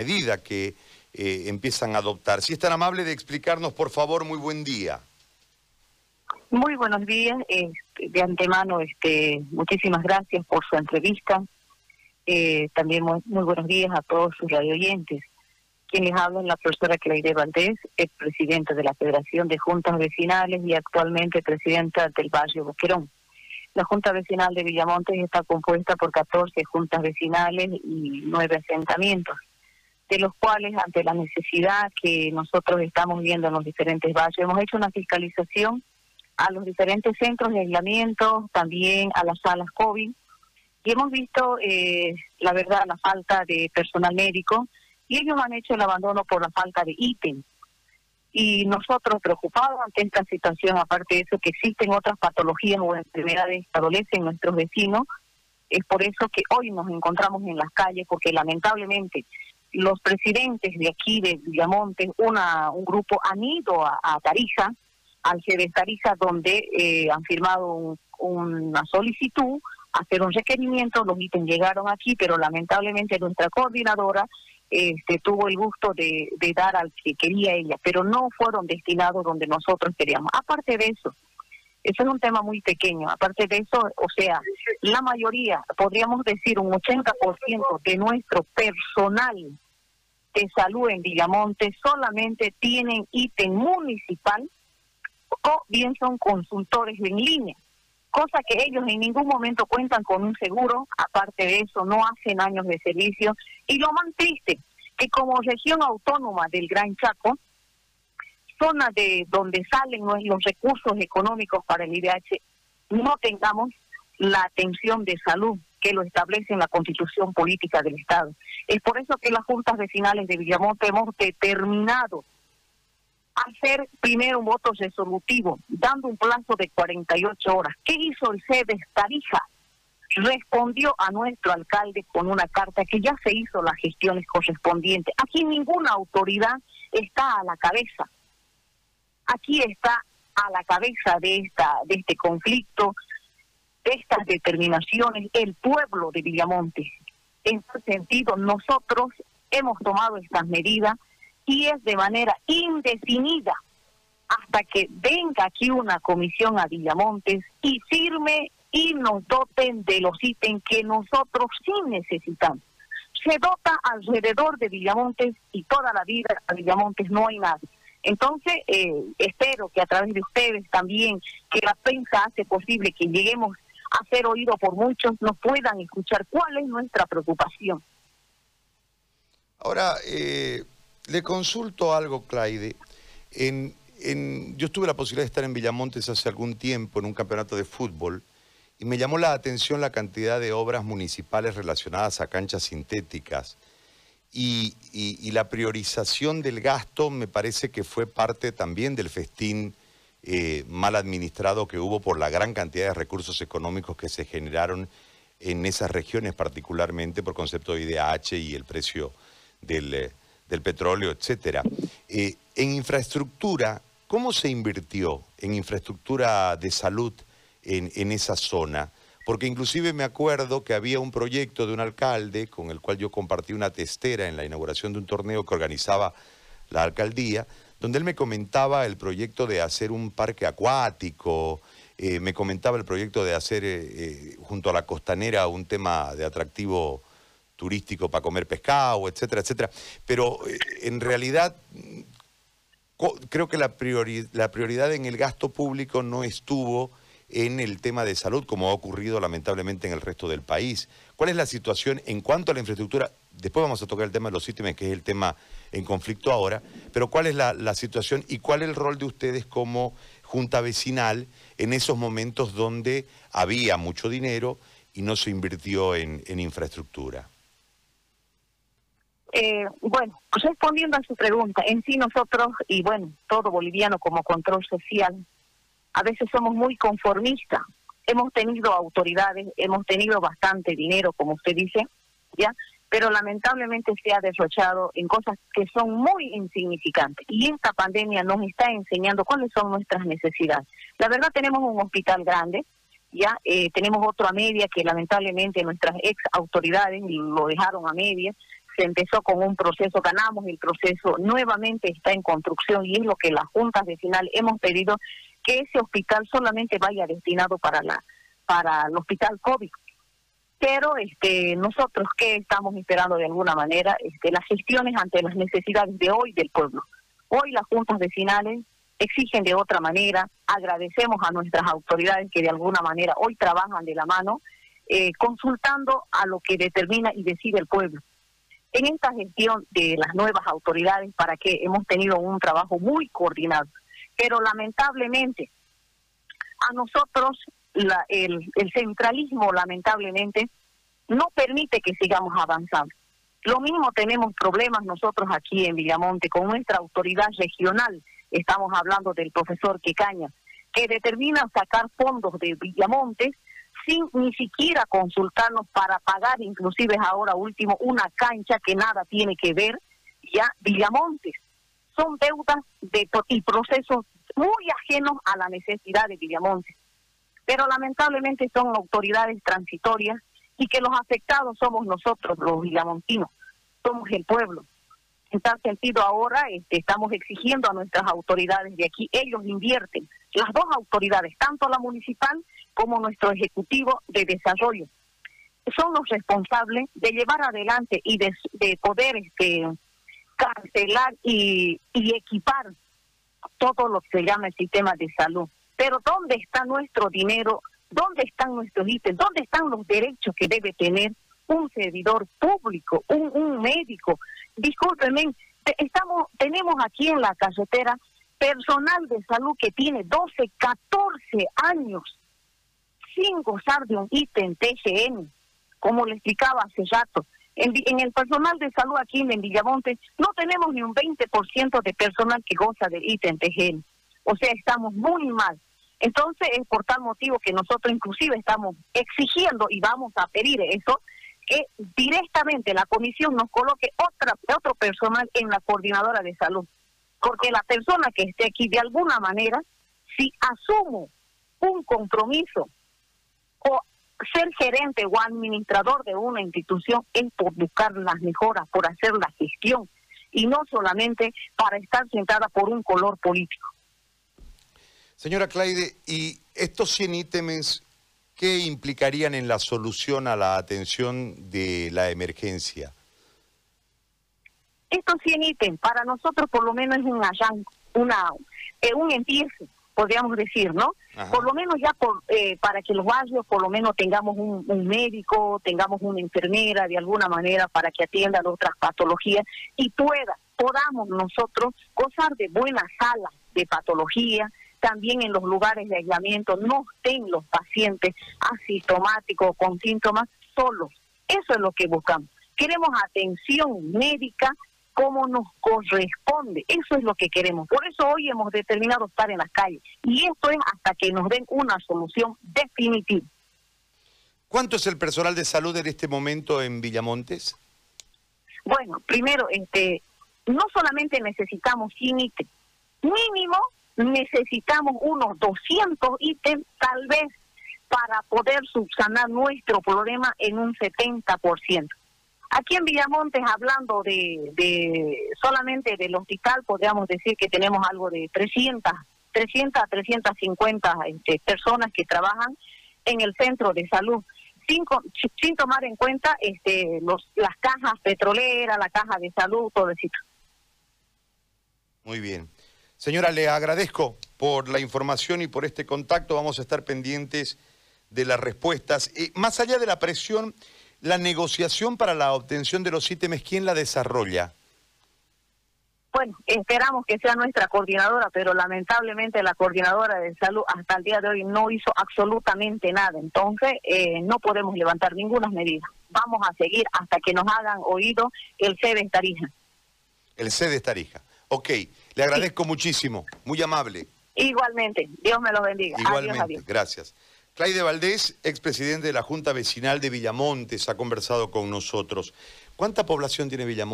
medida que eh, empiezan a adoptar. Si es tan amable de explicarnos, por favor, muy buen día. Muy buenos días. Este, de antemano, este, muchísimas gracias por su entrevista. Eh, también muy, buenos días a todos sus radio oyentes. Quien les habla es la profesora Claire Valdés, es presidenta de la Federación de Juntas Vecinales y actualmente presidenta del barrio Boquerón. La Junta Vecinal de Villamontes está compuesta por 14 juntas vecinales y nueve asentamientos de los cuales ante la necesidad que nosotros estamos viendo en los diferentes barrios, hemos hecho una fiscalización a los diferentes centros de aislamiento, también a las salas COVID, y hemos visto, eh, la verdad, la falta de personal médico, y ellos han hecho el abandono por la falta de ítem. Y nosotros preocupados ante esta situación, aparte de eso, que existen otras patologías o enfermedades que adolecen nuestros vecinos, es por eso que hoy nos encontramos en las calles, porque lamentablemente los presidentes de aquí, de Villamonte, una, un grupo han ido a, Tarija, al de Tarija, donde eh, han firmado una solicitud, hacer un requerimiento, los ítems llegaron aquí, pero lamentablemente nuestra coordinadora este, tuvo el gusto de, de dar al que quería ella, pero no fueron destinados donde nosotros queríamos. Aparte de eso, eso es un tema muy pequeño. Aparte de eso, o sea, la mayoría, podríamos decir un 80% de nuestro personal de salud en Villamonte solamente tienen ítem municipal o bien son consultores en línea, cosa que ellos en ningún momento cuentan con un seguro, aparte de eso no hacen años de servicio y lo más triste, que como región autónoma del Gran Chaco, zona de donde salen los recursos económicos para el IDH, no tengamos la atención de salud que lo establece en la constitución política del Estado. Es por eso que las juntas vecinales de Villamonte hemos determinado hacer primero un voto resolutivo, dando un plazo de 48 horas. ¿Qué hizo el CEDES Tarija? Respondió a nuestro alcalde con una carta que ya se hizo las gestiones correspondientes. Aquí ninguna autoridad está a la cabeza aquí está a la cabeza de esta de este conflicto, de estas determinaciones, el pueblo de Villamonte. En ese sentido, nosotros hemos tomado estas medidas y es de manera indefinida hasta que venga aquí una comisión a Villamontes y firme y nos doten de los ítems que nosotros sí necesitamos. Se dota alrededor de Villamontes y toda la vida a Villamontes no hay nada. Entonces, eh, espero que a través de ustedes también, que la prensa hace posible que lleguemos a ser oídos por muchos, nos puedan escuchar cuál es nuestra preocupación. Ahora, eh, le consulto algo, Claide. En, en, yo tuve la posibilidad de estar en Villamontes hace algún tiempo en un campeonato de fútbol y me llamó la atención la cantidad de obras municipales relacionadas a canchas sintéticas y, la priorización del gasto me parece que fue parte también del festín eh, mal administrado que hubo por la gran cantidad de recursos económicos que se generaron en esas regiones, particularmente por concepto de IDH y el precio del, eh, petróleo, etc. Eh, en infraestructura, ¿cómo se invirtió en infraestructura de salud en, en esa zona? Porque inclusive me acuerdo que había un proyecto de un alcalde con el cual yo compartí una testera en la inauguración de un torneo que organizaba la alcaldía, donde él me comentaba el proyecto de hacer un parque acuático, eh, me comentaba el proyecto de hacer eh, eh, junto a la costanera un tema de atractivo turístico para comer pescado, etcétera, etcétera. Pero en realidad creo que la prioridad en el gasto público no estuvo en el tema de salud, como ha ocurrido lamentablemente en el resto del país. ¿Cuál es la situación en cuanto a la infraestructura? Después vamos a tocar el tema de los ítems, que es el tema en conflicto ahora, pero ¿cuál es la, situación y cuál es el rol de ustedes como junta vecinal en esos momentos donde había mucho dinero y no se invirtió en, infraestructura? Eh, bueno, respondiendo a su pregunta, en sí nosotros, y bueno, todo boliviano como control social, a veces somos muy conformistas. Hemos tenido autoridades, hemos tenido bastante dinero, como usted dice, ¿ya? Pero lamentablemente se ha derrochado en cosas que son muy insignificantes. Y esta pandemia nos está enseñando cuáles son nuestras necesidades. La verdad tenemos un hospital grande, ya eh, tenemos otro a media que lamentablemente nuestras ex autoridades lo dejaron a media, se empezó con un proceso, ganamos el proceso, nuevamente está en construcción y es lo que las juntas vecinales hemos pedido que ese hospital solamente vaya destinado para la para el hospital COVID. Pero este nosotros qué estamos esperando de alguna manera este las gestiones ante las necesidades de hoy del pueblo. Hoy las juntas vecinales exigen de otra manera, agradecemos a nuestras autoridades que de alguna manera hoy trabajan de la mano, eh, consultando a lo que determina y decide el pueblo. En esta gestión de las nuevas autoridades, para que hemos tenido un trabajo muy coordinado, pero lamentablemente a nosotros el, el centralismo lamentablemente no permite que sigamos avanzando. Lo mismo tenemos problemas nosotros aquí en Villamonte con nuestra autoridad regional, estamos hablando del profesor Quecaña, que determina sacar fondos de Villamonte sin ni siquiera consultarnos para pagar, inclusive ahora último, una cancha que nada tiene que ver, ya Villamontes. Son deudas de y procesos muy ajenos a la necesidad de Villamontes. Pero lamentablemente son autoridades transitorias y que los afectados somos nosotros, los villamontinos, somos el pueblo. En tal sentido, ahora este, estamos exigiendo a nuestras autoridades de aquí, ellos invierten, las dos autoridades, tanto la municipal como nuestro Ejecutivo de Desarrollo, son los responsables de llevar adelante y de, poder este, cancelar y, y equipar todo lo que se llama el sistema de salud. Pero ¿dónde está nuestro dinero? ¿Dónde están nuestros ítems? ¿Dónde están los derechos que debe tener un servidor público, un, médico. Discúlpenme, estamos, tenemos aquí en la carretera personal de salud que tiene 12, 14 años sin gozar de un ítem TGN, como le explicaba hace rato. En, en, el personal de salud aquí en Villamonte no tenemos ni un 20% de personal que goza del ítem TGN. O sea, estamos muy mal. Entonces es por tal motivo que nosotros inclusive estamos exigiendo y vamos a pedir eso, que directamente la comisión nos coloque otra, otro personal en la coordinadora de salud. Porque la persona que esté aquí, de alguna manera, si asumo un compromiso o ser gerente o administrador de una institución es por buscar las mejoras, por hacer la gestión y no solamente para estar sentada por un color político. Señora Claide, ¿y estos 100 ítems ¿qué implicarían en la solución a la atención de la emergencia? Estos 100 ítems para nosotros por lo menos es un una, eh, un empiezo, podríamos decir, ¿no? Por lo menos ya por, eh, para que los barrios por lo menos tengamos un, médico, tengamos una enfermera de alguna manera para que atiendan otras patologías y pueda, podamos nosotros gozar de buenas salas de patología, también en los lugares de aislamiento no estén los pacientes asintomáticos con síntomas solos. Eso es lo que buscamos. Queremos atención médica como nos corresponde. Eso es lo que queremos. Por eso hoy hemos determinado estar en las calles. Y esto es hasta que nos den una solución definitiva. ¿Cuánto es el personal de salud en este momento en Villamontes? Bueno, primero, este, no solamente necesitamos 100 mínimo necesitamos unos 200 ítems tal vez para poder subsanar nuestro problema en un 70%. Aquí en Villamontes, hablando de, solamente del hospital, podríamos decir que tenemos algo de 300, 300 a 350 este, personas que trabajan en el centro de salud, sin, tomar en cuenta este, las cajas petroleras, la caja de salud, todo eso. Muy bien. Señora, le agradezco por la información y por este contacto. Vamos a estar pendientes de las respuestas. Eh, más allá de la presión, la negociación para la obtención de los ítems, ¿quién la desarrolla? Bueno, esperamos que sea nuestra coordinadora, pero lamentablemente la coordinadora de salud hasta el día de hoy no hizo absolutamente nada. Entonces, eh, no podemos levantar ninguna medida. Vamos a seguir hasta que nos hagan oído el C de Tarija. El C de Tarija. Ok. Le agradezco muchísimo, muy amable. Igualmente, Dios me lo bendiga. Igualmente, gracias. Claide Valdés, expresidente de la Junta Vecinal de Villamontes, ha conversado con nosotros. ¿Cuánta población tiene Villamontes?